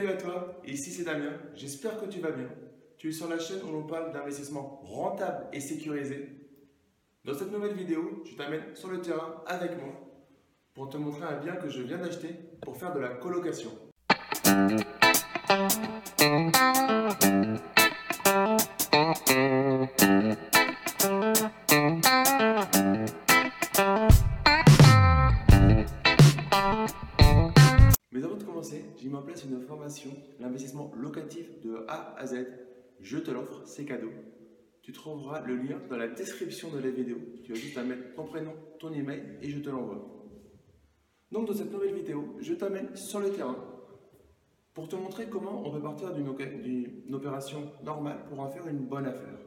Salut à toi, ici c'est Damien, j'espère que tu vas bien. Tu es sur la chaîne où l'on parle d'investissement rentable et sécurisé. Dans cette nouvelle vidéo, je t'amène sur le terrain avec moi pour te montrer un bien que je viens d'acheter pour faire de la colocation. Place une formation, l'investissement locatif de A à Z. Je te l'offre, c'est cadeau. Tu trouveras le lien dans la description de la vidéo. Tu as juste à mettre ton prénom, ton email et je te l'envoie. Donc dans cette nouvelle vidéo, je t'amène sur le terrain pour te montrer comment on peut partir d'une opération normale pour en faire une bonne affaire.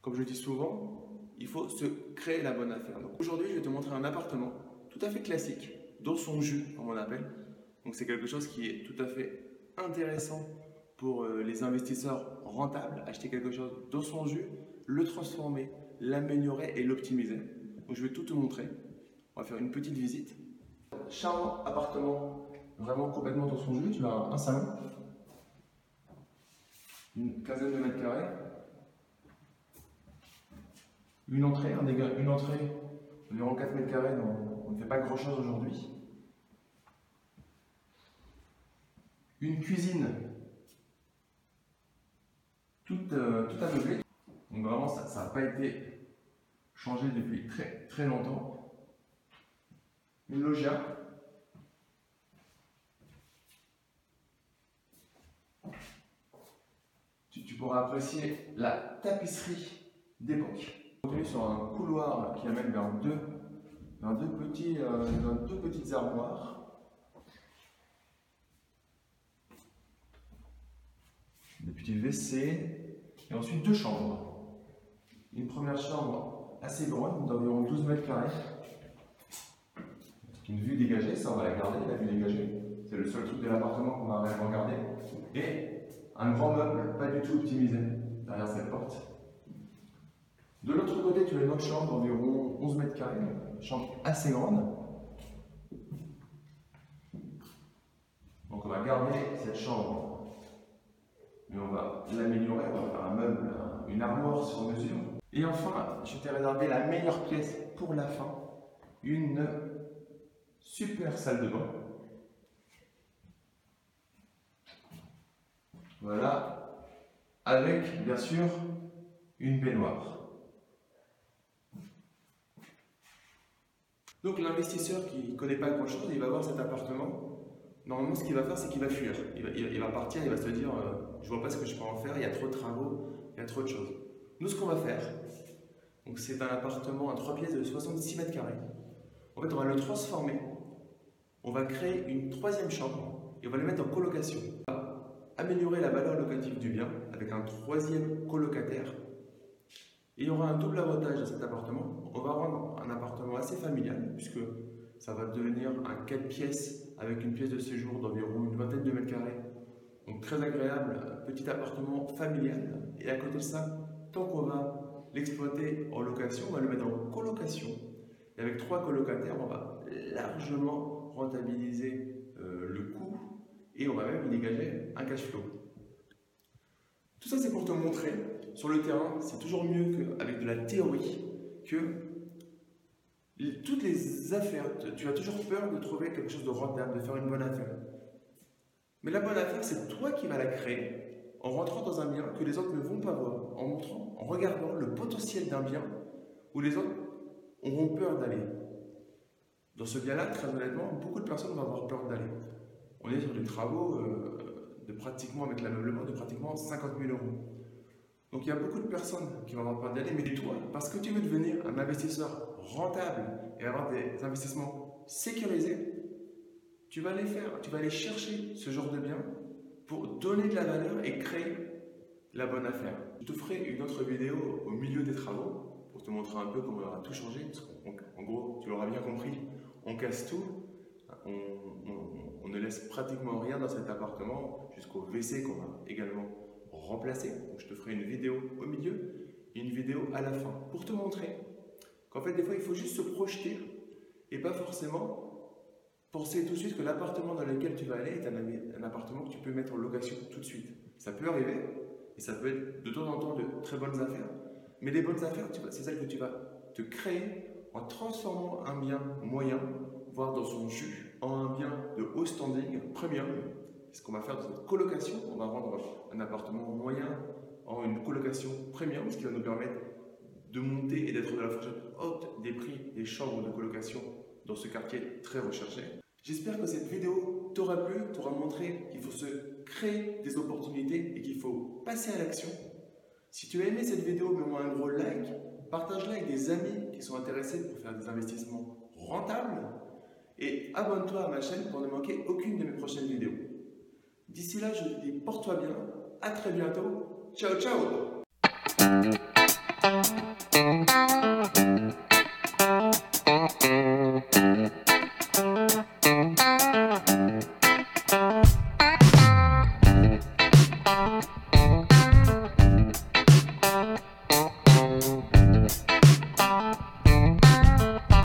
Comme je dis souvent, il faut se créer la bonne affaire. aujourd'hui, je vais te montrer un appartement tout à fait classique, dans son jus, comme on appelle. Donc c'est quelque chose qui est tout à fait intéressant pour euh, les investisseurs rentables, acheter quelque chose dans son jus, le transformer, l'améliorer et l'optimiser. Donc je vais tout te montrer. On va faire une petite visite. Charmant appartement, vraiment complètement dans son jus. Tu as un salon, une quinzaine de mètres carrés, une entrée, un dégât, une entrée environ 4 mètres carrés, on ne fait pas grand chose aujourd'hui. Une cuisine toute, euh, toute aveuglée. Donc vraiment, ça n'a pas été changé depuis très longtemps. Une loggia. Tu, pourras apprécier la tapisserie d'époque. On continue sur un couloir qui amène vers deux, vers petits, euh, deux petites armoires. Des petits WC. Et ensuite deux chambres. Une première chambre assez grande, d'environ 12 mètres carrés. Une vue dégagée, ça on va la garder, la vue dégagée. C'est le seul truc de l'appartement qu'on va réellement garder. Et un grand meuble, pas du tout optimisé, derrière cette porte. De l'autre côté, tu as une autre chambre d'environ 11 mètres carrés, une chambre assez grande. Donc on va garder cette chambre, on va l'améliorer, on va faire un meuble, une armoire sur mesure. Et enfin, je t'ai réservé la meilleure pièce pour la fin, une super salle de bain. Voilà, avec bien sûr une baignoire. Donc l'investisseur qui ne connaît pas grand-chose, il va voir cet appartement. Normalement, ce qu'il va faire, c'est qu'il va fuir. Il va, partir, il va se dire, euh, je vois pas ce que je peux en faire, il y a trop de travaux, il y a trop de choses. Nous, ce qu'on va faire, c'est un appartement à trois pièces de 66 mètres carrés. En fait, on va le transformer. On va créer une troisième chambre et on va le mettre en colocation. On va améliorer la valeur locative du bien avec un troisième colocataire il y aura un double avantage à cet appartement. On va rendre un appartement assez familial, puisque ça va devenir un 4 pièces avec une pièce de séjour d'environ une vingtaine de mètres carrés. Donc très agréable, petit appartement familial. Et à côté de ça, tant qu'on va l'exploiter en location, on va le mettre en colocation. Et avec trois colocataires, on va largement rentabiliser euh, le coût et on va même y dégager un cash flow. Tout ça, c'est pour te montrer sur le terrain, c'est toujours mieux qu'avec de la théorie, que toutes les affaires, tu as toujours peur de trouver quelque chose de rentable, de faire une bonne affaire. Mais la bonne affaire, c'est toi qui vas la créer en rentrant dans un bien que les autres ne vont pas voir, en montrant, en regardant le potentiel d'un bien où les autres auront peur d'aller. Dans ce bien-là, très honnêtement, beaucoup de personnes vont avoir peur d'aller. On est sur des travaux euh, de pratiquement, avec l'ameublement, de pratiquement 50 000 euros. Donc il y a beaucoup de personnes qui vont avoir peur d'aller, mais toi, parce que tu veux devenir un investisseur rentable et avoir des investissements sécurisés, tu vas aller faire, tu vas aller chercher ce genre de biens pour donner de la valeur et créer la bonne affaire. Je te ferai une autre vidéo au milieu des travaux pour te montrer un peu comment on aura tout changé. en gros, tu l'auras bien compris, on casse tout, on, ne laisse pratiquement rien dans cet appartement jusqu'au WC qu'on va également remplacer. je te ferai une vidéo au milieu et une vidéo à la fin pour te montrer qu'en fait, des fois, il faut juste se projeter et pas forcément Pensez tout de suite que l'appartement dans lequel tu vas aller est un, un appartement que tu peux mettre en location tout de suite. Ça peut arriver, et ça peut être de temps en temps de très bonnes affaires, mais les bonnes affaires, c'est celles que tu vas te créer en transformant un bien moyen, voire dans son jus, en un bien de haut standing, premium. C'est ce qu'on va faire dans cette colocation. On va rendre un appartement moyen en une colocation premium, ce qui va nous permettre de monter et d'être de la fourchette haute des prix des chambres de colocation dans ce quartier très recherché. J'espère que cette vidéo t'aura plu, t'aura montré qu'il faut se créer des opportunités et qu'il faut passer à l'action. Si tu as aimé cette vidéo, mets-moi un gros like, partage-la avec des amis qui sont intéressés pour faire des investissements rentables et abonne-toi à ma chaîne pour ne manquer aucune de mes prochaines vidéos. D'ici là, je te dis porte-toi bien, à très bientôt, ciao ciao Mm-hmm.